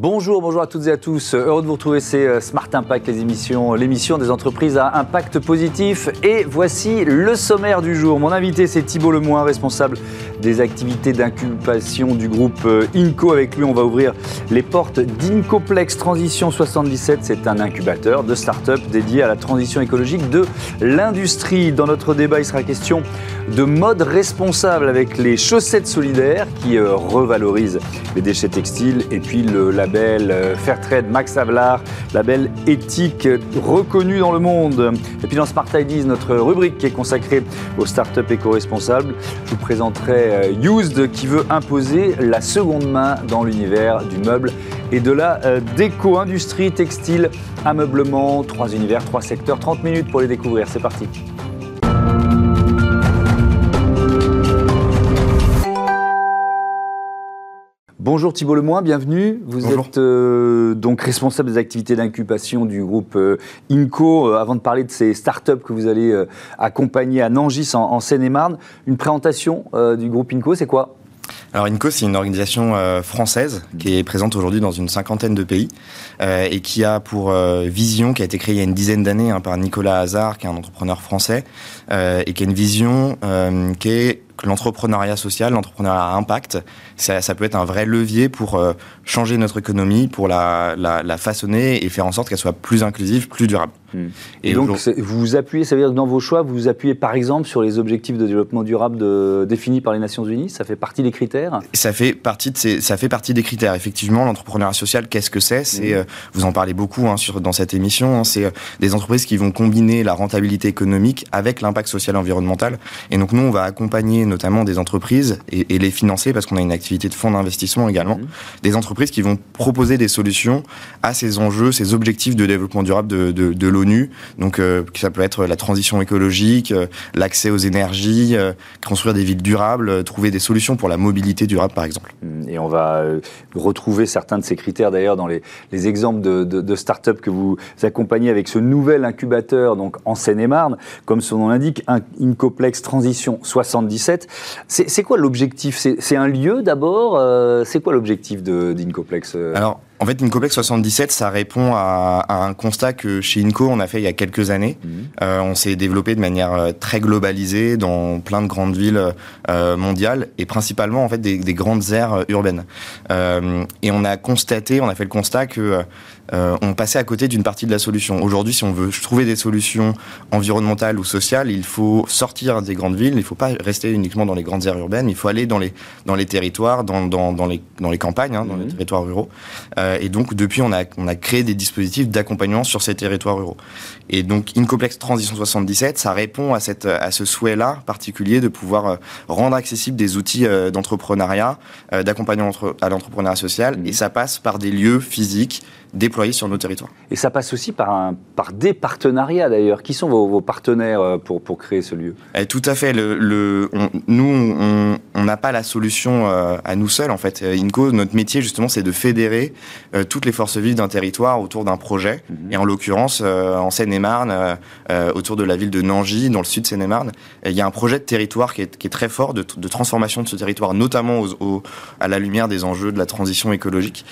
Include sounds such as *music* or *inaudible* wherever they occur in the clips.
Bonjour, bonjour à toutes et à tous. Heureux de vous retrouver, c'est euh, Smart Impact, les émissions, l'émission des entreprises à impact positif. Et voici le sommaire du jour. Mon invité, c'est Thibault Lemoin, responsable des activités d'incubation du groupe euh, INCO. Avec lui, on va ouvrir les portes d'INCOPlex Transition 77. C'est un incubateur de start-up dédié à la transition écologique de l'industrie. Dans notre débat, il sera question de mode responsable avec les chaussettes solidaires qui euh, revalorisent les déchets textiles et puis le label euh, Fairtrade Max Havelaar, label éthique reconnu dans le monde. Et puis dans Smart Ideas, notre rubrique qui est consacrée aux startups éco-responsables, je vous présenterai euh, Used qui veut imposer la seconde main dans l'univers du meuble et de la euh, déco-industrie textile, ameublement, trois univers, trois secteurs, 30 minutes pour les découvrir. C'est parti. Bonjour Thibault Lemoin, bienvenue. Vous êtes euh, donc responsable des activités d'incubation du groupe euh, INCO. Euh, avant de parler de ces startups que vous allez accompagner à Nangis en, Seine-et-Marne, une présentation du groupe INCO, c'est quoi? Alors INCO, c'est une organisation française qui est présente aujourd'hui dans une cinquantaine de pays et qui a pour vision, qui a été créée il y a une dizaine d'années hein, par Nicolas Hazard, qui est un entrepreneur français, et qui a une vision qui est l'entrepreneuriat social, l'entrepreneuriat à impact, ça, peut être un vrai levier pour euh, changer notre économie, pour la, la façonner et faire en sorte qu'elle soit plus inclusive, plus durable. Hmm. Et, donc, vous vous appuyez, ça veut dire que dans vos choix, vous vous appuyez par exemple sur les objectifs de développement durable de, définis par les Nations Unies Ça fait partie des critères Ça fait partie, de ces, ça fait partie des critères. Effectivement, l'entrepreneuriat social, qu'est-ce que c'est? C'est, hmm. euh, Vous en parlez beaucoup hein, sur, dans cette émission, hein, c'est euh, des entreprises qui vont combiner la rentabilité économique avec l'impact social et environnemental. Et donc nous, on va accompagner notamment des entreprises et, les financer parce qu'on a une activité de fonds d'investissement également, mmh. des entreprises qui vont proposer des solutions à ces enjeux, ces objectifs de développement durable de, de, l'ONU. Donc euh, ça peut être la transition écologique, euh, l'accès aux énergies, euh, construire des villes durables, trouver des solutions pour la mobilité durable par exemple. Et on va retrouver certains de ces critères d'ailleurs dans les, les exemples de, de, de start-up que vous accompagnez avec ce nouvel incubateur donc en Seine-et-Marne, comme son nom l'indique, Incoplex Transition 77. C'est quoi l'objectif? C'est un lieu d'abord? C'est quoi l'objectif d'Incoplex euh? Alors, en fait, Incopex 77, ça répond à, un constat que chez Inco, on a fait il y a quelques années. Mhm. Euh, on s'est développé de manière très globalisée dans plein de grandes villes mondiales et principalement en fait des, des grandes aires urbaines. et on a constaté, on a fait le constat que euh, on passait à côté d'une partie de la solution. Aujourd'hui, si on veut trouver des solutions environnementales ou sociales, il faut sortir des grandes villes, il ne faut pas rester uniquement dans les grandes aires urbaines, il faut aller dans les, dans les territoires, dans, dans, dans, les, dans les campagnes, hein, dans les mhm. territoires ruraux. Euh, et donc, depuis, on a, on a créé des dispositifs d'accompagnement sur ces territoires ruraux. Et donc, Incoplex Transition 77, ça répond à, cette, à ce souhait-là particulier de pouvoir euh, rendre accessibles des outils euh, d'entrepreneuriat, d'accompagnement à l'entrepreneuriat social, mhm. et ça passe par des lieux physiques déployés sur nos territoires. Et ça passe aussi par, un, par des partenariats d'ailleurs. Qui sont vos, partenaires euh, pour, pour créer ce lieu? Et eh, Tout à fait. Le, le nous, on n'a pas la solution euh, à nous seuls. En fait, euh, INCO, notre métier justement, c'est de fédérer toutes les forces vives d'un territoire autour d'un projet. Mhm. Et en l'occurrence, en Seine-et-Marne, autour de la ville de Nangy, dans le sud de Seine-et-Marne, il y a un projet de territoire qui est, qui est très fort de, de, transformation de ce territoire, notamment aux, à la lumière des enjeux de la transition écologique.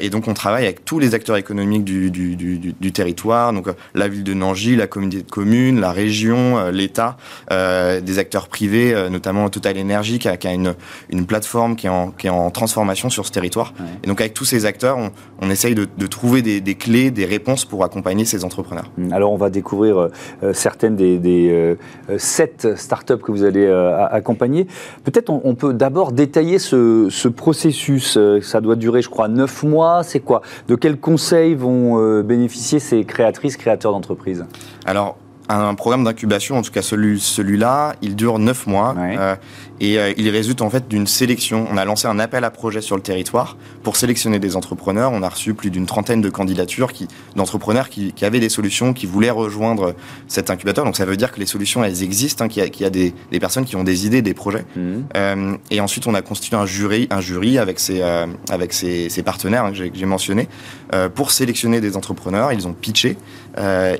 et donc, on travaille avec tous les acteurs économiques du, du, du, du, territoire, donc euh, la ville de Nangy, la communauté de communes, la région, euh, l'État, euh, des acteurs privés, notamment Total Energy, qui a, qui a, une, une plateforme qui est, en, qui est en transformation sur ce territoire. Et donc avec tous ces acteurs, on, on essaye de, de trouver des, des, clés, des réponses pour accompagner ces entrepreneurs. Mmh. Alors on va découvrir certaines des, des sept startups que vous allez accompagner. Peut-être on, on, peut d'abord détailler ce, ce processus. Ça doit durer, je crois, neuf mois. C'est quoi? De quel conseils vont euh, bénéficier ces créatrices, créateurs d'entreprises? Alors, un programme d'incubation, en tout cas celui, celui-là, il dure neuf mois. Euh, et euh, il résulte en fait d'une sélection. On a lancé un appel à projet sur le territoire pour sélectionner des entrepreneurs. On a reçu plus d'une trentaine de candidatures qui, d'entrepreneurs qui, qui, avaient des solutions, qui voulaient rejoindre cet incubateur. Donc ça veut dire que les solutions, elles existent, hein, qu'il y a, qu'il y a des, des, personnes qui ont des idées, des projets. Mmh. Euh, et ensuite, on a constitué un jury, un jury avec ses, euh, avec ses, ses partenaires hein, que j'ai mentionné euh, pour sélectionner des entrepreneurs. Ils ont pitché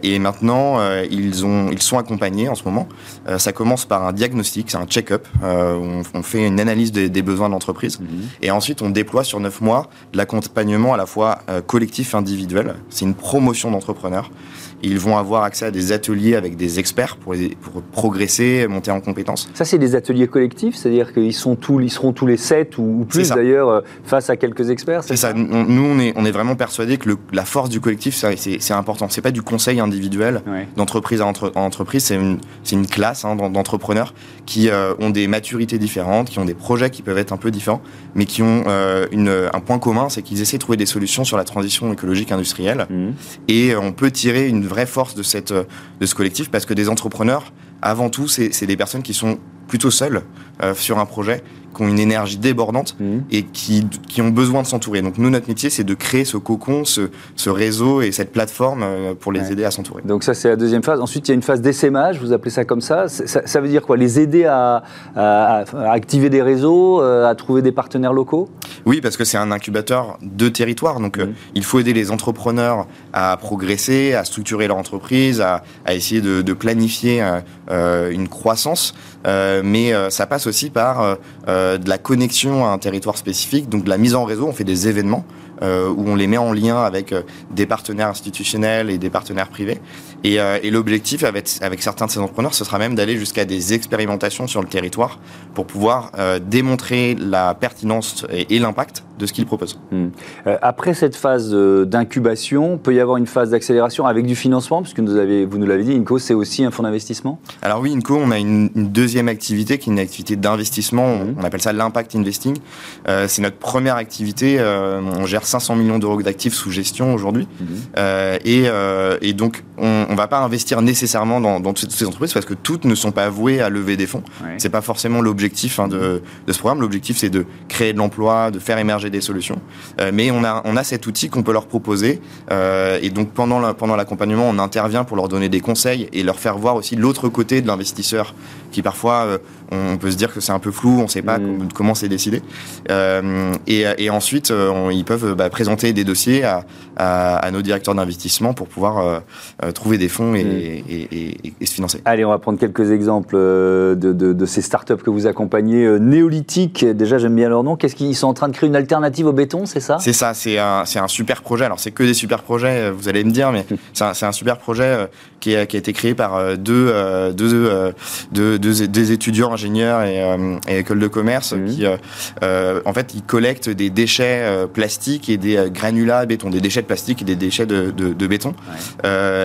et maintenant, ils ils, ont, ils sont accompagnés en ce moment. ça commence par un diagnostic, c'est un check-up. On, on, fait une analyse des, des besoins de l'entreprise. Mhm. Et ensuite, on déploie sur neuf mois l'accompagnement à la fois collectif et individuel. C'est une promotion d'entrepreneurs ils vont avoir accès à des ateliers avec des experts pour, pour progresser, monter en compétences. Ça, c'est des ateliers collectifs, c'est-à-dire qu'ils sont tous, ils seront tous les sept ou, plus d'ailleurs euh, face à quelques experts. C'est ça. Nous, on est, on est vraiment persuadés que la force du collectif, c'est important. C'est pas du conseil individuel d'entreprise à entreprise. C'est une, une, classe hein, d'entrepreneurs qui euh, ont des maturités différentes, qui ont des projets qui peuvent être un peu différents, mais qui ont euh, une, un point commun, c'est qu'ils essaient de trouver des solutions sur la transition écologique industrielle. Mmh. Et on peut tirer une vraie force de, cette, de ce collectif parce que des entrepreneurs, avant tout, c'est des personnes qui sont plutôt seules euh, sur un projet qui ont une énergie débordante mhm. et qui, qui, ont besoin de s'entourer. Donc nous, notre métier, c'est de créer ce cocon, ce, ce, réseau et cette plateforme euh, pour les aider à s'entourer. Donc ça, c'est la deuxième phase. Ensuite, il y a une phase d'essaimage, vous appelez ça comme ça. ça. veut dire quoi? Les aider à, à, activer des réseaux, euh, à trouver des partenaires locaux? Oui, parce que c'est un incubateur de territoire. Donc euh, mhm. il faut aider les entrepreneurs à progresser, à structurer leur entreprise, à, à essayer de, de planifier euh, une croissance. mais ça passe aussi par euh, de la connexion à un territoire spécifique, donc de la mise en réseau. On fait des événements euh, où on les met en lien avec euh, des partenaires institutionnels et des partenaires privés. Et, et l'objectif avec, avec certains de ces entrepreneurs, ce sera même d'aller jusqu'à des expérimentations sur le territoire pour pouvoir démontrer la pertinence et, l'impact de ce qu'ils proposent. Hmm. après cette phase d'incubation, peut y avoir une phase d'accélération avec du financement, puisque vous, avez, vous nous l'avez dit, Inco, c'est aussi un fonds d'investissement? Alors oui, Inco, on a une, deuxième activité qui est une activité d'investissement. Hmm. On appelle ça l'impact investing. Euh, c'est notre première activité. Euh, on gère 500 millions d'euros d'actifs sous gestion aujourd'hui. Euh, et, et, donc, on ne va pas investir nécessairement dans, dans, toutes ces entreprises parce que toutes ne sont pas vouées à lever des fonds. Ouais. C'est pas forcément l'objectif hein, de, de, ce programme. L'objectif, c'est de créer de l'emploi, de faire émerger des solutions. mais on a, on a cet outil qu'on peut leur proposer. et donc, pendant, pendant l'accompagnement, on intervient pour leur donner des conseils et leur faire voir aussi l'autre côté de l'investisseur qui parfois, on peut se dire que c'est un peu flou, on ne sait pas mm. comment c'est décidé. Euh, et, ensuite, euh, ils peuvent bah, présenter des dossiers à, nos directeurs d'investissement pour pouvoir euh, trouver des fonds mm. et, se financer. Allez, on va prendre quelques exemples de, ces startups que vous accompagnez. Néolithique, déjà j'aime bien leur nom. Qu'est-ce qu'ils sont en train de créer une alternative au béton, c'est ça? C'est ça, c'est un, un, super projet. Alors c'est que des super projets, vous allez me dire, mais *laughs* c'est un, super projet qui a, qui a, été créé par deux, deux, deux, deux étudiants ingénieurs et, et écoles de commerce mhm. qui, euh, euh, en fait, ils collectent des déchets euh, plastiques et des granulats béton, des déchets de plastique et des déchets de, de, de béton.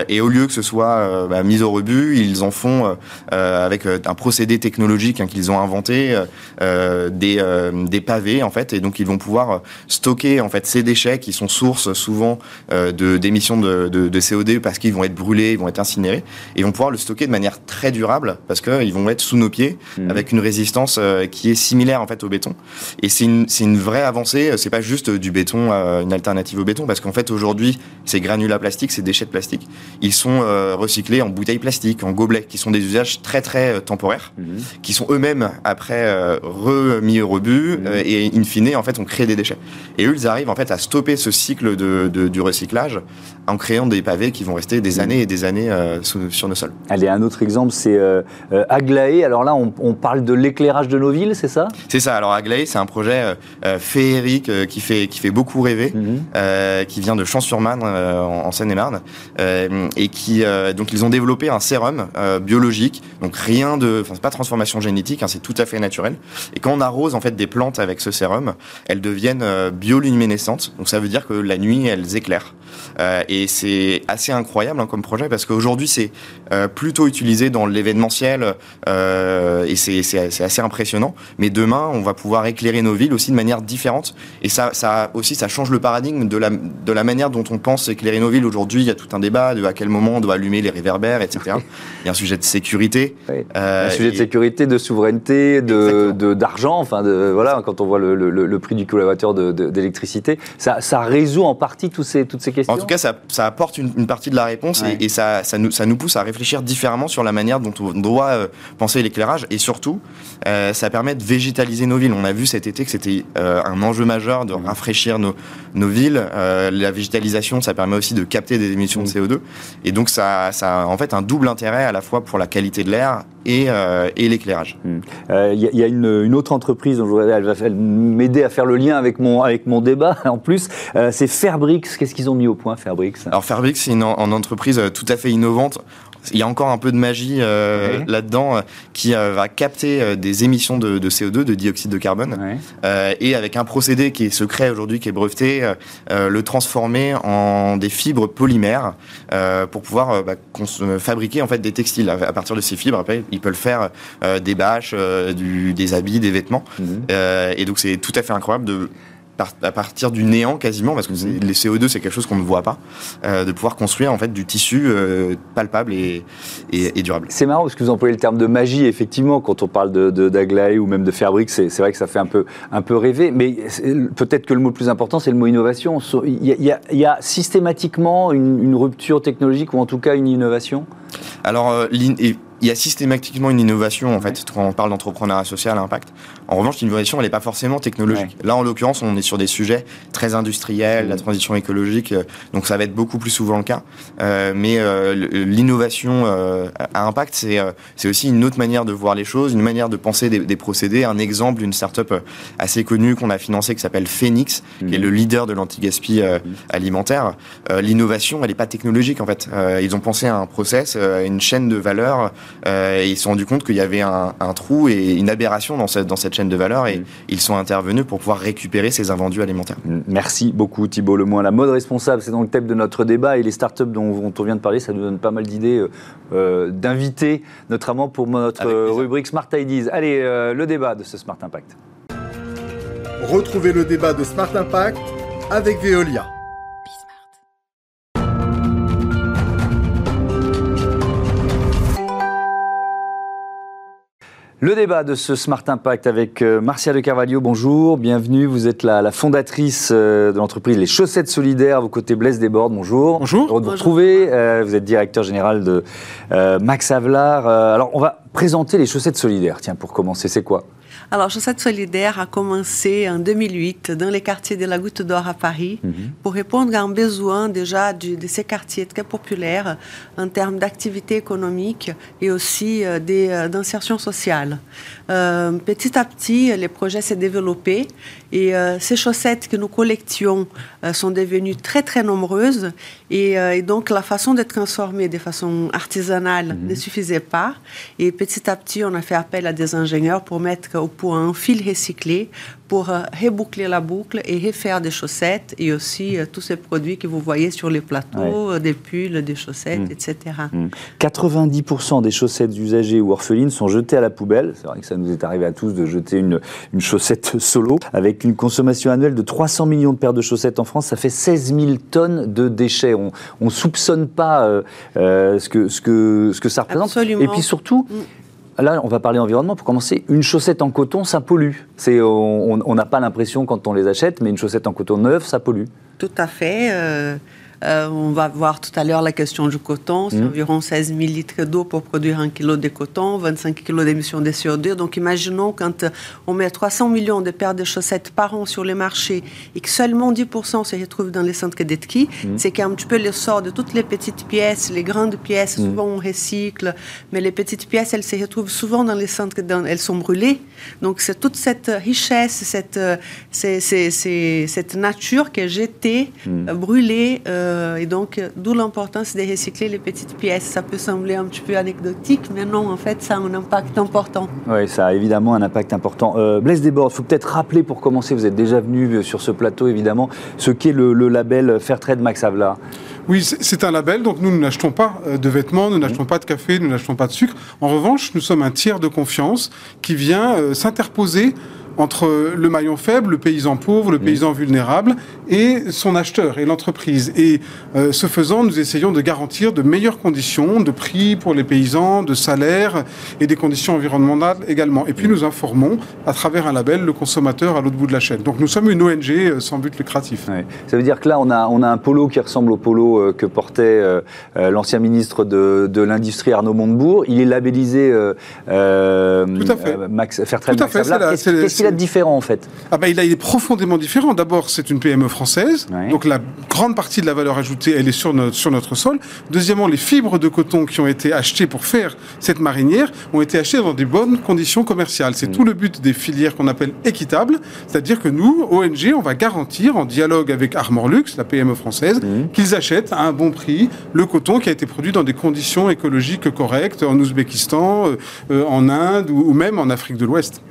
et au lieu que ce soit bah, mis au rebut, ils en font avec un procédé technologique hein, qu'ils ont inventé, des, des pavés en fait, et donc ils vont pouvoir stocker en fait ces déchets qui sont source souvent de d'émissions de, de, de, CO2 parce qu'ils vont être brûlés, ils vont être incinérés, et ils vont pouvoir le stocker de manière très durable parce qu'ils vont être sous nos pieds mhm. avec une résistance qui est similaire en fait au béton. Et c'est une, une vraie avancée. C'est pas juste du béton, euh, une alternative au béton, parce qu'en fait aujourd'hui, ces granulats plastiques, ces déchets de plastique, ils sont euh, recyclés en bouteilles plastiques, en gobelets, qui sont des usages très très euh, temporaires, mhm. qui sont eux-mêmes après remis au rebut mhm. et in fine en fait on crée des déchets. Et eux ils arrivent en fait à stopper ce cycle de, du recyclage en créant des pavés qui vont rester des années et des années sur nos sols. Allez, un autre exemple, c'est Aglaé. Alors là, on, on parle de l'éclairage de nos villes, c'est ça? C'est ça. Alors Aglaé, c'est un projet euh, euh, féerique euh, qui fait qui fait beaucoup rêver, mhm. qui vient de Champs-sur-Marne en, Seine-et-Marne, et qui donc ils ont développé un sérum biologique, donc rien de, enfin c'est pas transformation génétique, hein, c'est tout à fait naturel. Et quand on arrose en fait des plantes avec ce sérum, elles deviennent bioluminescentes. Donc ça veut dire que la nuit elles éclairent. et c'est assez incroyable hein, comme projet parce qu'aujourd'hui c'est plutôt utilisé dans l'événementiel et c'est assez impressionnant. Mais demain on va pouvoir éclairer nos villes aussi de manière différente. Et ça, ça aussi, ça change le paradigme de la, de la manière dont on pense éclairer nos villes. Aujourd'hui, il y a tout un débat de à quel moment on doit allumer les réverbères, etc. *laughs* il y a un sujet de sécurité. Euh, un sujet de sécurité, de souveraineté, de, d'argent. Enfin, de, voilà, quand on voit le, le, prix du kilowattheure d'électricité, ça, ça résout en partie tous ces, toutes ces questions. En tout cas, ça, ça apporte une, partie de la réponse et, ça, ça, nous, ça nous pousse à réfléchir différemment sur la manière dont on doit euh, penser l'éclairage et surtout, ça permet de végétaliser nos villes. On a vu cet été que c'était un enjeu majeur de mmh. rafraîchir nos, nos villes. la végétalisation, ça permet aussi de capter des émissions de mmh. CO2. Et donc, ça, ça a en fait un double intérêt à la fois pour la qualité de l'air et, et l'éclairage. Il mmh. y, a une, une, autre entreprise dont je voudrais, elle va m'aider à faire le lien avec mon, avec mon débat *laughs* en plus. c'est Fairbrix. Qu'est-ce qu'ils ont mis au point, Fairbrix Alors, Fairbrix, c'est une, une entreprise tout à fait innovante il y a encore un peu de magie euh, là-dedans euh, qui euh, va capter des émissions de, CO2, de dioxyde de carbone, et avec un procédé qui est secret aujourd'hui, qui est breveté, le transformer en des fibres polymères pour pouvoir bah, fabriquer en fait des textiles à, partir de ces fibres. Après, ils peuvent faire des bâches, des habits, des vêtements, mhm. et donc c'est tout à fait incroyable de à partir du néant quasiment, parce que les CO2 c'est quelque chose qu'on ne voit pas, euh, de pouvoir construire en fait du tissu euh, palpable et, et, durable. C'est marrant parce que vous employez le terme de magie, effectivement, quand on parle de, d'Aglaé ou même de Fairbrick, c'est, vrai que ça fait un peu, un peu rêver, mais peut-être que le mot le plus important c'est le mot innovation. Il y a, il y a, systématiquement une, une, rupture technologique ou en tout cas une innovation? Alors, euh, il y a systématiquement une innovation en fait quand on parle d'entrepreneuriat social à impact. En revanche, l'innovation elle n'est pas forcément technologique. Là, en l'occurrence, on est sur des sujets très industriels, la mmh. transition écologique, euh, donc ça va être beaucoup plus souvent le cas. Euh, mais euh, l'innovation à impact, c'est c'est aussi une autre manière de voir les choses, une manière de penser des, procédés. Un exemple d'une startup assez connue qu'on a financée qui s'appelle Phoenix, qui est mmh. le leader de l'anti-gaspi mmh. alimentaire. L'innovation, elle n'est pas technologique en fait. ils ont pensé à un process, à une chaîne de valeur euh, et ils se sont rendus compte qu'il y avait un, trou et une aberration dans cette, dans cette chaîne de valeur et mm. ils sont intervenus pour pouvoir récupérer ces invendus alimentaires. Mm. Merci beaucoup Thibault Lemoin. La mode responsable, c'est dans le thème de notre débat et les startups dont, on vient de parler, ça nous donne pas mal d'idées euh, euh, d'inviter, notamment pour notre rubrique Smart Ideas. Allez, le débat de ce Smart Impact. Retrouvez le débat de Smart Impact avec Veolia. Le débat de ce Smart Impact avec euh, Marcia de Carvalho, bonjour, bienvenue. Vous êtes la, fondatrice euh, de l'entreprise Les Chaussettes Solidaires, vos côtés Blaise Desbordes, bonjour. Bonjour. Heureux de vous retrouver. Euh, vous êtes directeur général de Max Avelar. alors, on va présenter les Chaussettes Solidaires. Tiens, pour commencer, c'est quoi? Alors, Chaussette Solidaire a commencé en 2008 dans les quartiers de la Goutte d'Or à Paris mhm. pour répondre à un besoin déjà de, ces quartiers très populaires en termes d'activité économique et aussi euh, euh, d'insertion sociale. Euh, petit à petit, les projets s'est développé et ces chaussettes que nous collections sont devenues très très nombreuses et, donc la façon de transformer de façon artisanale mhm. ne suffisait pas et petit à petit on a fait appel à des ingénieurs pour mettre au pour un fil recyclé pour euh, reboucler la boucle et refaire des chaussettes et aussi euh, tous ces produits que vous voyez sur les plateaux, euh, des pulls, des chaussettes, etc. 90% des chaussettes usagées ou orphelines sont jetées à la poubelle. C'est vrai que ça nous est arrivé à tous de jeter une, une chaussette *laughs* solo. Avec une consommation annuelle de 300 millions de paires de chaussettes en France, ça fait 16 000 tonnes de déchets. On ne soupçonne pas ce, que, ce, que, ce que ça représente. Absolument. Et puis surtout, mm. Là, on va parler environnement. Pour commencer, une chaussette en coton, ça pollue. on n'a pas l'impression quand on les achète, mais une chaussette en coton neuve, ça pollue. Tout à fait. Euh, euh, on va voir tout à l'heure la question du coton. C'est mmh. environ 16 000 litres d'eau pour produire un kilo de coton, 25 kg d'émissions de CO2. Donc imaginons quand on met 300 millions de paires de chaussettes par an sur les marchés et que seulement 10% se retrouvent dans les centres de ski, mmh. c'est qu'un petit peu le sort de toutes les petites pièces, les grandes pièces, mmh. souvent on recycle, mais les petites pièces, elles se retrouvent souvent dans les centres, elles sont brûlées. Donc c'est toute cette richesse, cette, cette nature qui est jetée, brûlée. Euh, euh, et donc, d'où l'importance de recycler les petites pièces. Ça peut sembler un petit peu anecdotique, mais non, en fait, ça a un impact important. Oui, ça a évidemment un impact important. Euh, Blaise Desbordes, il faut peut-être rappeler pour commencer, vous êtes déjà venu sur ce plateau, évidemment, ce qu'est le, label Fairtrade Max Havelaar. Oui, c'est un label, donc nous, nous n'achetons pas euh, de vêtements, nous n'achetons pas de café, nous n'achetons pas de sucre. En revanche, nous sommes un tiers de confiance qui vient s'interposer entre le maillon faible, le paysan pauvre, le paysan vulnérable et son acheteur et l'entreprise. Et euh, ce faisant, nous essayons de garantir de meilleures conditions de prix pour les paysans, de salaire et des conditions environnementales également. Et puis nous informons à travers un label le consommateur à l'autre bout de la chaîne. Donc nous sommes une ONG euh, sans but lucratif. Ça veut dire que là, on a, on a un polo qui ressemble au polo euh, que portait l'ancien ministre de, de l'Industrie Arnaud Montebourg. Il est labellisé Tout à fait. Max, Fairtrade Tout à fait, Max c'est la- Qu'est-ce qu'il a de différent en fait Ah ben, il, a- il est profondément différent. D'abord, c'est une PME française, Ouais. donc la grande partie de la valeur ajoutée, elle est sur notre, sur notre sol. Deuxièmement, les fibres de coton qui ont été achetées pour faire cette marinière ont été achetées dans des bonnes conditions commerciales. C'est tout le but des filières qu'on appelle équitables, c'est-à-dire que nous, ONG, on va garantir, en dialogue avec Armorlux, la PME française, qu'ils achètent à un bon prix le coton qui a été produit dans des conditions écologiques correctes en Ouzbékistan, euh, euh, en Inde ou, ou même en Afrique de l'Ouest.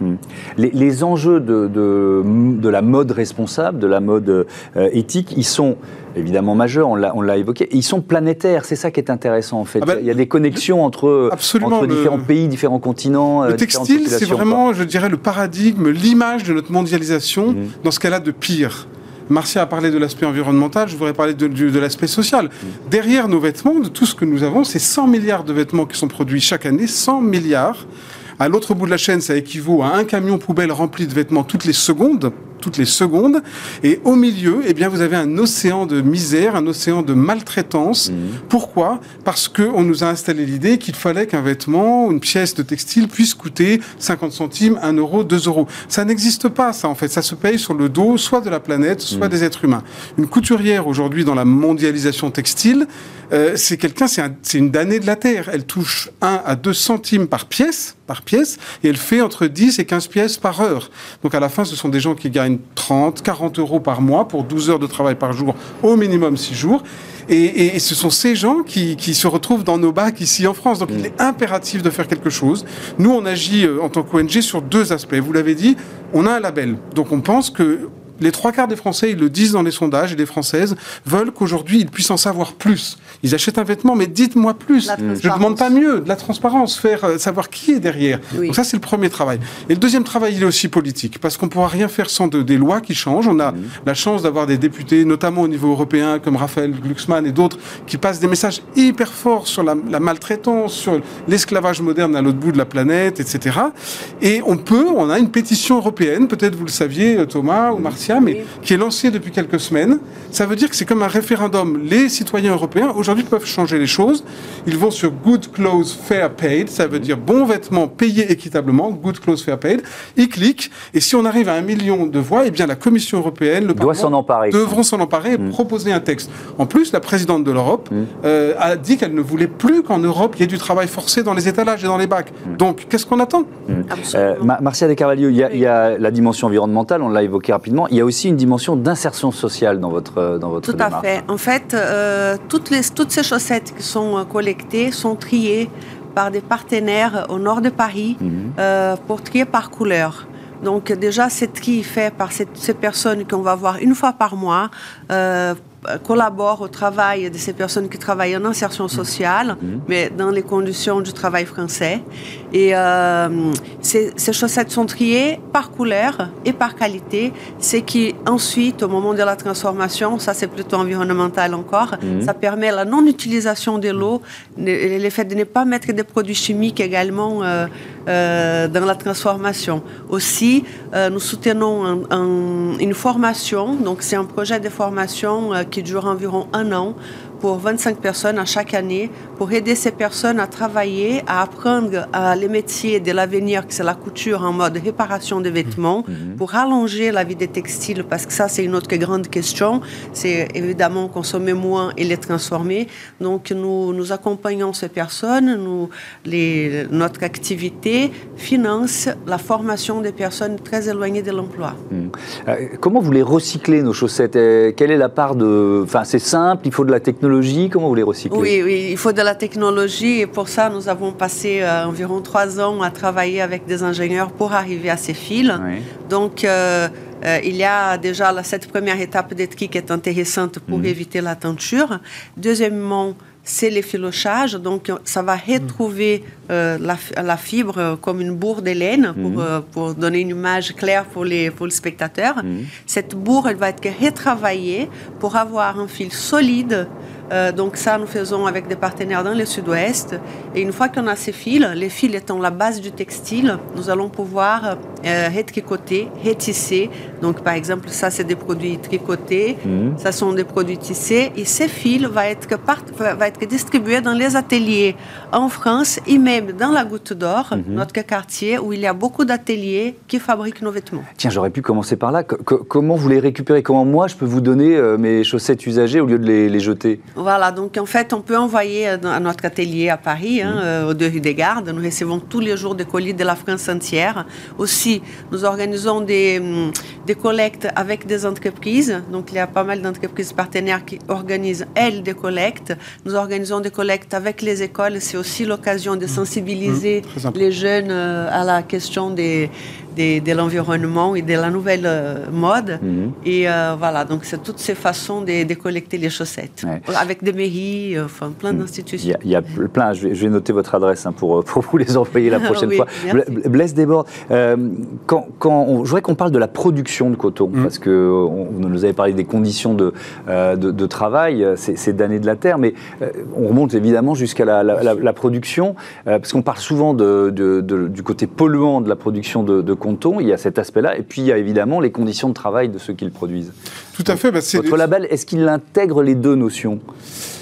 les, les enjeux de, de, de la mode responsable, de la mode euh, éthique, ils sont évidemment majeurs, on l'a évoqué, ils sont planétaires, c'est ça qui est intéressant en fait. Ah ben, il y a des connexions entre, absolument, entre le- différents pays, différents continents. euh, Le différentes textile, c'est vraiment, je dirais, le paradigme, l'image de notre mondialisation dans ce qu'elle a de pire. Marcia a parlé de l'aspect environnemental, je voudrais parler de, l'aspect social. Derrière nos vêtements, de tout ce que nous avons, c'est 100 milliards de vêtements qui sont produits chaque année, 100 milliards. À l'autre bout de la chaîne, ça équivaut à un camion poubelle rempli de vêtements toutes les secondes, toutes les secondes. Et au milieu, eh bien, vous avez un océan de misère, un océan de maltraitance. Pourquoi? Parce qu'on nous a installé l'idée qu'il fallait qu'un vêtement, une pièce de textile puisse coûter 50 centimes, 1 euro, 2 euros. Ça n'existe pas, ça, en fait. Ça se paye sur le dos, soit de la planète, soit des êtres humains. Une couturière, aujourd'hui, dans la mondialisation textile, euh, c'est quelqu'un, c'est un- une damnée de la terre. Elle touche 1 à 2 centimes par pièce, par pièce, et elle fait entre 10 et 15 pièces par heure. Donc à la fin, ce sont des gens qui gagnent 30, 40 euros par mois pour 12 heures de travail par jour, au minimum 6 jours. Et, et- et ce sont ces gens qui, qui se retrouvent dans nos bacs ici en France. Donc il est impératif de faire quelque chose. Nous, on agit euh, en tant qu'ONG sur deux aspects. Vous l'avez dit, on a un label. Donc on pense que les trois quarts des Français, ils le disent dans les sondages, et les Françaises veulent qu'aujourd'hui, ils puissent en savoir plus. Ils achètent un vêtement, mais dites-moi plus. Je ne demande pas mieux, de la transparence, faire euh, savoir qui est derrière. Oui. Donc ça, c'est le premier travail. Et le deuxième travail, il est aussi politique, parce qu'on ne pourra rien faire sans de- des lois qui changent. On a la chance d'avoir des députés, notamment au niveau européen, comme Raphaël Glucksmann et d'autres, qui passent des messages hyper forts sur la, la maltraitance, sur l'esclavage moderne à l'autre bout de la planète, etc. Et on peut, on a une pétition européenne, peut-être vous le saviez, euh, Thomas ou Mais Oui. qui est lancée depuis quelques semaines. Ça veut dire que c'est comme un référendum. Les citoyens européens, aujourd'hui, peuvent changer les choses. Ils vont sur Good Clothes Fair Paid, ça veut dire bon vêtement payé équitablement, Good Clothes Fair Paid. Ils cliquent, et si on arrive à un million de voix, eh bien la Commission européenne, le Doit Parlement s'en emparer. devront s'en emparer et proposer un texte. En plus, la présidente de l'Europe euh, a dit qu'elle ne voulait plus qu'en Europe, il y ait du travail forcé dans les étalages et dans les bacs. Donc, qu'est-ce qu'on attend? Euh, Marcia De Carvalho, il y, a, Oui. il y a la dimension environnementale, on l'a évoqué rapidement. Il y a aussi une dimension d'insertion sociale dans votre, euh, dans votre Tout à fait. En fait, euh, toutes, les, toutes ces chaussettes qui sont euh, collectées sont triées par des partenaires au nord de Paris euh, pour trier par couleur. Donc déjà, c'est tri fait par cette- ces personnes qu'on va voir une fois par mois. euh, collaborent au travail de ces personnes qui travaillent en insertion sociale, mais dans les conditions du travail français. Et euh, ces, ces chaussettes sont triées par couleur et par qualité, ce qui ensuite, au moment de la transformation, ça c'est plutôt environnemental encore, ça permet la non-utilisation de l'eau, le fait de ne pas mettre des produits chimiques également euh, euh, dans la transformation. Aussi, nous soutenons un- un- une formation, donc c'est un projet de formation qui dure environ un an pour 25 personnes à chaque année, pour aider ces personnes à travailler, à apprendre à les métiers de l'avenir, que c'est la couture en mode réparation de vêtements, pour allonger la vie des textiles, parce que ça, c'est une autre grande question. C'est évidemment consommer moins et les transformer. Donc, nous, nous accompagnons ces personnes. Nous, les, notre activité finance la formation des personnes très éloignées de l'emploi. Euh, comment vous les recyclez, nos chaussettes? Euh, Quelle est la part de... Enfin, c'est simple, il faut de la technologie. Comment vous les recyclez? Oui, oui, il faut de la technologie et pour ça, nous avons passé euh, environ trois ans à travailler avec des ingénieurs pour arriver à ces fils. Oui. Donc, euh, euh, il y a déjà la- cette première étape tri qui est intéressante pour Mhm. éviter la teinture. Deuxièmement, c'est l'effilochage. Donc, ça va retrouver euh, la, fibre comme une bourre de laine pour, mhm. euh, pour, donner une image claire pour les, pour les spectateurs. Mhm. Cette bourre, elle va être retravaillée pour avoir un fil solide euh, donc ça, nous faisons avec des partenaires dans le sud-ouest. Et une fois qu'on a ces fils, les fils étant la base du textile, nous allons pouvoir euh, retricoter, retisser. Donc par exemple, ça c'est des produits tricotés, mhm. ça sont des produits tissés. Et ces fils vont être, va être distribués dans les ateliers en France et même dans la Goutte d'Or, mhm. notre quartier, où il y a beaucoup d'ateliers qui fabriquent nos vêtements. Tiens, j'aurais pu commencer par là. comment vous les récupérez? Comment moi je peux vous donner euh, mes chaussettes usagées au lieu de les, les jeter? Voilà, donc en fait, on peut envoyer à notre atelier à Paris, hein, euh, au deux rue des Gardes. Nous recevons tous les jours des colis de la France entière. Aussi, nous organisons des, hum, des collectes avec des entreprises. Donc, il y a pas mal d'entreprises partenaires qui organisent, elles, des collectes. Nous organisons des collectes avec les écoles. C'est aussi l'occasion de mmh. sensibiliser mmh, les jeunes euh, à la question des de, l'environnement et de la nouvelle euh, mode. Mhm. Et euh, voilà, donc c'est toutes ces façons de, collecter les chaussettes. Avec des mairies, euh, enfin plein mhm. d'institutions. Il, y, a plein, je vais, noter votre adresse hein, pour, pour vous les envoyer la *laughs* prochaine fois. Blaise Desbordes, quand, quand je voudrais qu'on parle de la production de coton, mhm. parce que vous nous avez parlé des conditions de, de, travail, c'est d'années de la terre, mais on remonte évidemment jusqu'à la, la, production, parce qu'on parle souvent de, du côté polluant de la production de, de il y a cet aspect-là, et puis il y a évidemment les conditions de travail de ceux qui le produisent. Tout à fait. Bah, Votre label, est-ce qu'il intègre les deux notions?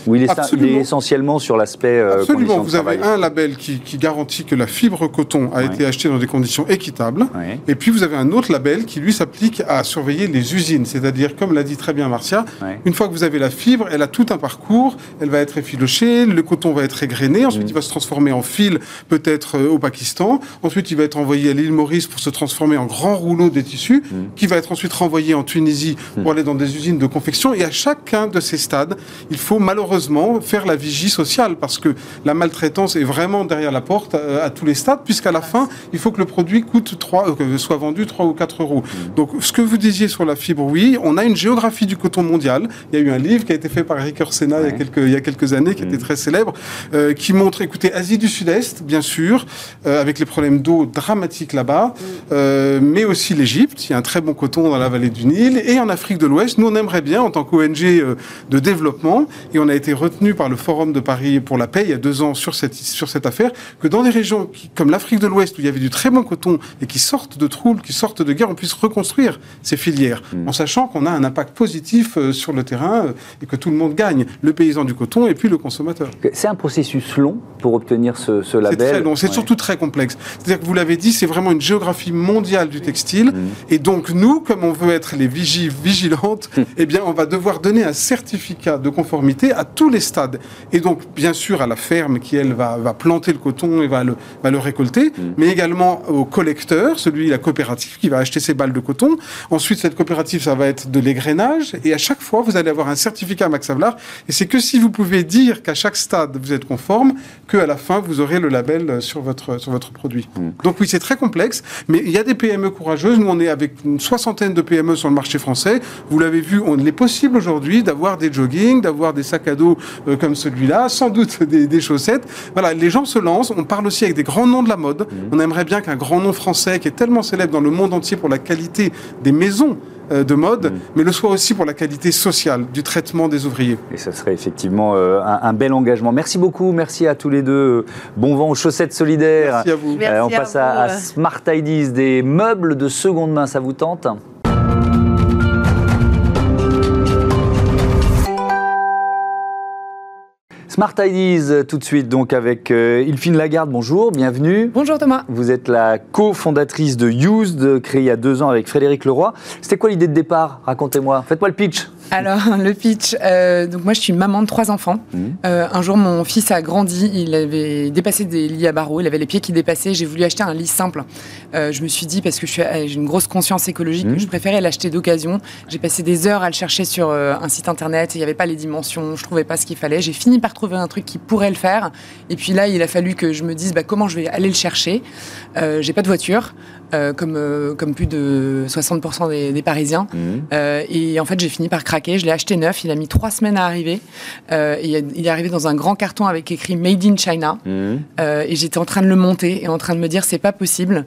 Ou il est, essentiellement sur l'aspect euh, Absolument. Vous avez un label qui, garantit que la fibre coton a été achetée dans des conditions équitables. Et puis vous avez un autre label qui, lui, s'applique à surveiller les usines. C'est-à-dire, comme l'a dit très bien Marcia, une fois que vous avez la fibre, elle a tout un parcours. Elle va être effilochée, le coton va être égrené. Ensuite, mm. il va se transformer en fil, peut-être euh, au Pakistan. Ensuite, il va être envoyé à l'île Maurice pour se transformer en grand rouleau des tissus, mm. qui va être ensuite renvoyé en Tunisie pour mm. aller dans des usines de confection. Et à chacun de ces stades, il faut malheureusement faire la vigie sociale parce que la maltraitance est vraiment derrière la porte à, tous les stades, puisqu'à la fin, il faut que le produit coûte 3, euh, soit vendu 3 ou 4 euros. Mmh. Donc, ce que vous disiez sur la fibre, oui, on a une géographie du coton mondial. Il y a eu un livre qui a été fait par Eric Orsena il, y a quelques, il y a quelques années, qui était mmh. très célèbre, euh, qui montre, écoutez, Asie du Sud-Est, bien sûr, euh, avec les problèmes d'eau dramatiques là-bas, mmh. mais aussi l'Égypte. Il y a un très bon coton dans la vallée du Nil. Et en Afrique de l'Ouest, nous, on aimerait bien, en tant qu'ONG de développement, et on a été été retenu par le Forum de Paris pour la paix il y a deux ans sur cette, sur cette affaire, que dans des régions comme l'Afrique de l'Ouest, où il y avait du très bon coton et qui sortent de troubles, qui sortent de guerre, on puisse reconstruire ces filières, mm. en sachant qu'on a un impact positif euh, sur le terrain euh, et que tout le monde gagne, le paysan du coton et puis le consommateur. C'est un processus long pour obtenir ce, ce label C'est très long, c'est surtout très complexe. C'est-à-dire que vous l'avez dit, c'est vraiment une géographie mondiale du textile, mm. et donc nous, comme on veut être les vigies vigilantes, mm. eh bien on va devoir donner un certificat de conformité à tous les stades. Et donc, bien sûr, à la ferme qui, elle, va, va planter le coton et va le, va le récolter, mm. mais également au collecteur, celui, la coopérative, qui va acheter ses balles de coton. Ensuite, cette coopérative, ça va être de l'égrenage. Et à chaque fois, vous allez avoir un certificat Max Havelaar. Et c'est que si vous pouvez dire qu'à chaque stade, vous êtes conforme, qu'à la fin, vous aurez le label sur votre, sur votre produit. Mm. Donc oui, c'est très complexe, mais il y a des PME courageuses. Nous, on est avec une soixantaine de PME sur le marché français. Vous l'avez vu, on, il est possible aujourd'hui d'avoir des joggings, d'avoir des sacs à dos euh, comme celui-là, sans doute *laughs* des, chaussettes. Voilà, les gens se lancent. On parle aussi avec des grands noms de la mode. Mhm. On aimerait bien qu'un grand nom français, qui est tellement célèbre dans le monde entier pour la qualité des maisons, euh, de mode, mhm. mais le soit aussi pour la qualité sociale du traitement des ouvriers. Et ce serait effectivement euh, un, bel engagement. Merci beaucoup, merci à tous les deux. Bon vent aux chaussettes solidaires. Merci à vous. on passe à, Smart Ideas, des meubles de seconde main, ça vous tente? Smart Ideas, euh, tout de suite, donc avec euh, Ilfine Lagarde. Bonjour, bienvenue. Bonjour Thomas. Vous êtes la cofondatrice de Used, créée il y a deux ans avec Frédéric Leroy. C'était quoi l'idée de départ? Racontez-moi. Faites-moi le pitch. *laughs* Alors, le pitch. Euh, donc, moi, je suis maman de trois enfants. Mmh. Euh, un jour, mon fils a grandi. Il avait dépassé des lits à barreaux. Il avait les pieds qui dépassaient. J'ai voulu acheter un lit simple. Euh, je me suis dit, parce que j'ai une grosse conscience écologique, mmh. je préférais l'acheter d'occasion. J'ai passé des heures à le chercher sur un site internet. Il n'y avait pas les dimensions. Je trouvais pas ce qu'il fallait. J'ai fini par trouver un truc qui pourrait le faire. Et puis là, il a fallu que je me dise bah, comment je vais aller le chercher. J'ai pas de voiture. Euh, comme, euh, comme plus de 60% des, Parisiens. Mhm. Euh, et en fait, j'ai fini par craquer. Je l'ai acheté neuf. Il a mis trois semaines à arriver. il est arrivé dans un grand carton avec écrit Made in China. Mhm. et j'étais en train de le monter et en train de me dire c'est pas possible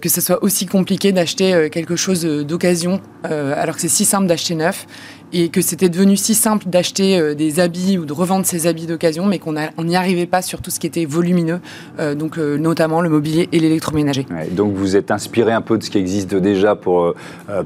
que ce soit aussi compliqué d'acheter quelque chose d'occasion alors que c'est si simple d'acheter neuf et que c'était devenu si simple d'acheter euh, des habits ou de revendre ses habits d'occasion, mais qu'on n'y arrivait pas sur tout ce qui était volumineux, euh, donc euh, notamment le mobilier et l'électroménager. donc vous êtes inspiré un peu de ce qui existe déjà pour,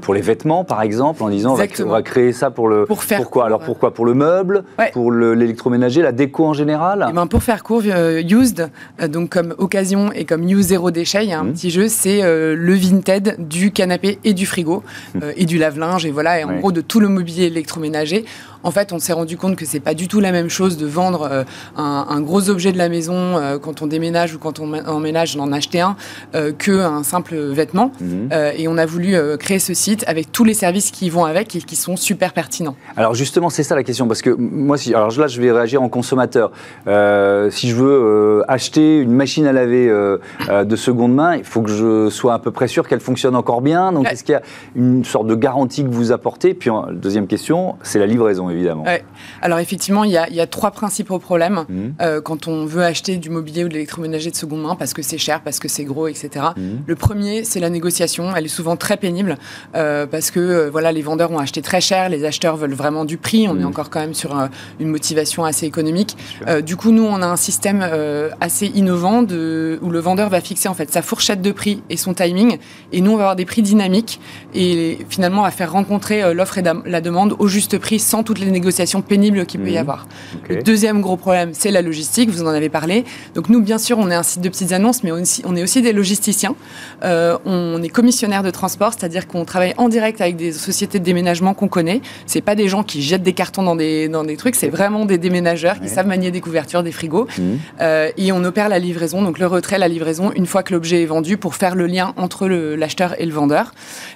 pour les vêtements, par exemple, en disant on va, créer ça pour le... Pour faire pourquoi? Alors pourquoi Pour le meuble? Pour l'électroménager La déco en général? Eh ben, Pour faire court, Used, donc comme occasion et comme Use Zéro Déchet, il y a un mmh. petit jeu, c'est le Vinted du canapé et du frigo, mmh. et du lave-linge, et voilà, et en gros de tout le mobilier électroménager en fait, on s'est rendu compte que c'est pas du tout la même chose de vendre euh, un, gros objet de la maison euh, quand on déménage ou quand on emménage, d'en acheter un, euh, qu'un simple vêtement. Mhm. et on a voulu créer ce site avec tous les services qui vont avec et qui sont super pertinents. Alors justement, c'est ça la question, parce que moi, si, alors là, je vais réagir en consommateur. si je veux acheter une machine à laver de seconde main, il faut que je sois à peu près sûr qu'elle fonctionne encore bien. Donc, est-ce qu'il y a une sorte de garantie que vous apportez? Puis, deuxième question, c'est la livraison évidemment. Alors effectivement, il y, a, trois principaux problèmes mhm. euh, quand on veut acheter du mobilier ou de l'électroménager de seconde main parce que c'est cher, parce que c'est gros, etc. Mhm. Le premier, c'est la négociation. Elle est souvent très pénible euh, parce que euh, voilà, les vendeurs ont acheté très cher, les acheteurs veulent vraiment du prix. On est mhm. encore quand même sur une motivation assez économique. du coup, nous, on a un système assez innovant de, où le vendeur va fixer en fait sa fourchette de prix et son timing, et nous, on va avoir des prix dynamiques et finalement, va faire rencontrer l'offre et la demande au juste prix sans toutes les négociations pénibles qu'il peut y mhm. avoir. Le deuxième gros problème, c'est la logistique, vous en avez parlé. Donc nous, bien sûr, on est un site de petites annonces, mais on est aussi des logisticiens. Euh, on est commissionnaire de transport, c'est-à-dire qu'on travaille en direct avec des sociétés de déménagement qu'on connaît. C'est pas des gens qui jettent des cartons dans des, dans des trucs, c'est vraiment des déménageurs qui savent manier des couvertures, des frigos. Mhm. Euh, et on opère la livraison, donc le retrait, la livraison, une fois que l'objet est vendu pour faire le lien entre l'acheteur et le vendeur.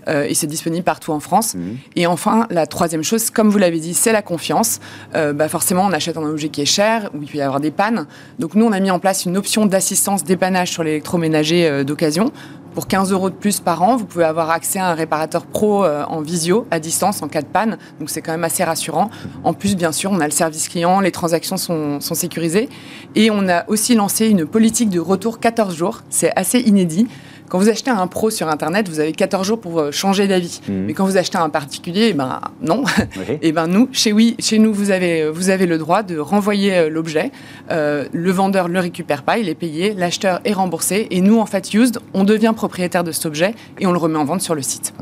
Euh, et c'est disponible partout en France. Mhm. Et enfin, la troisième chose, comme vous l'avez dit, c'est la confiance. Euh, bah forcément, on achète un objet qui est cher, où il peut y avoir des pannes. Donc nous, on a mis en place une option d'assistance dépannage sur l'électroménager euh, d'occasion. Pour 15 euros de plus par an, vous pouvez avoir accès à un réparateur pro euh, en visio, à distance, en cas de panne. Donc c'est quand même assez rassurant. En plus, bien sûr, on a le service client, les transactions sont, sont sécurisées. Et on a aussi lancé une politique de retour 14 jours. C'est assez inédit. Quand vous achetez un pro sur Internet, vous avez 14 jours pour euh, changer d'avis. Mhm. Mais quand vous achetez un particulier, eh ben non. et *laughs* eh ben nous, chez oui, chez nous, vous avez, euh, vous avez le droit de renvoyer euh, l'objet. le vendeur ne le récupère pas, il est payé, l'acheteur est remboursé. Et nous, en fait, Used, on devient propriétaire de cet objet et on le remet en vente sur le site.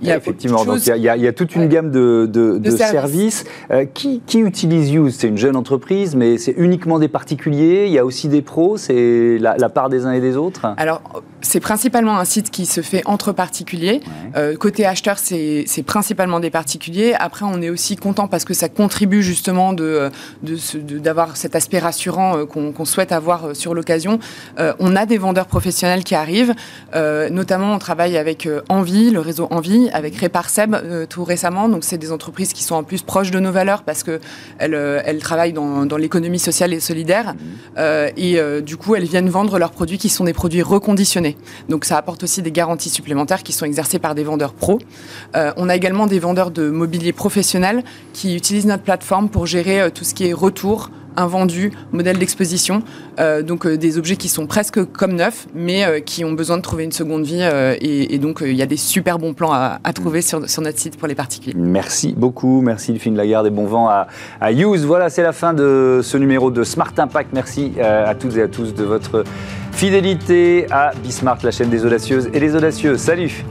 Il y a Effectivement, donc il y, a, il y, a, toute une gamme de, de, de, services. Euh, qui, qui, utilise Use C'est une jeune entreprise, mais c'est uniquement des particuliers? Il y a aussi des pros? C'est la, la, part des uns et des autres? Alors, c'est principalement un site qui se fait entre particuliers. Euh, côté acheteur, c'est principalement des particuliers. Après, on est aussi content parce que ça contribue justement de d'avoir cet aspect rassurant euh, qu'on souhaite avoir sur l'occasion. on a des vendeurs professionnels qui arrivent. notamment, on travaille avec Envie, le réseau Envie avec Reparseb euh, tout récemment. Donc, c'est des entreprises qui sont en plus proches de nos valeurs parce qu'elles euh, elles travaillent dans, l'économie sociale et solidaire. Euh, et du coup, elles viennent vendre leurs produits qui sont des produits reconditionnés. Donc, ça apporte aussi des garanties supplémentaires qui sont exercées par des vendeurs pros. on a également des vendeurs de mobilier professionnel qui utilisent notre plateforme pour gérer tout ce qui est retour, invendu, modèle d'exposition, euh, donc euh, des objets qui sont presque comme neufs, mais euh, qui ont besoin de trouver une seconde vie. Et, donc il y a des super bons plans à, trouver sur, notre site pour les particuliers. Merci beaucoup, merci Delphine Lagarde et bon vent à, à Use. Voilà, c'est la fin de ce numéro de Smart Impact. Merci à toutes et à tous de votre fidélité à Bismart, la chaîne des audacieuses et des audacieux. Salut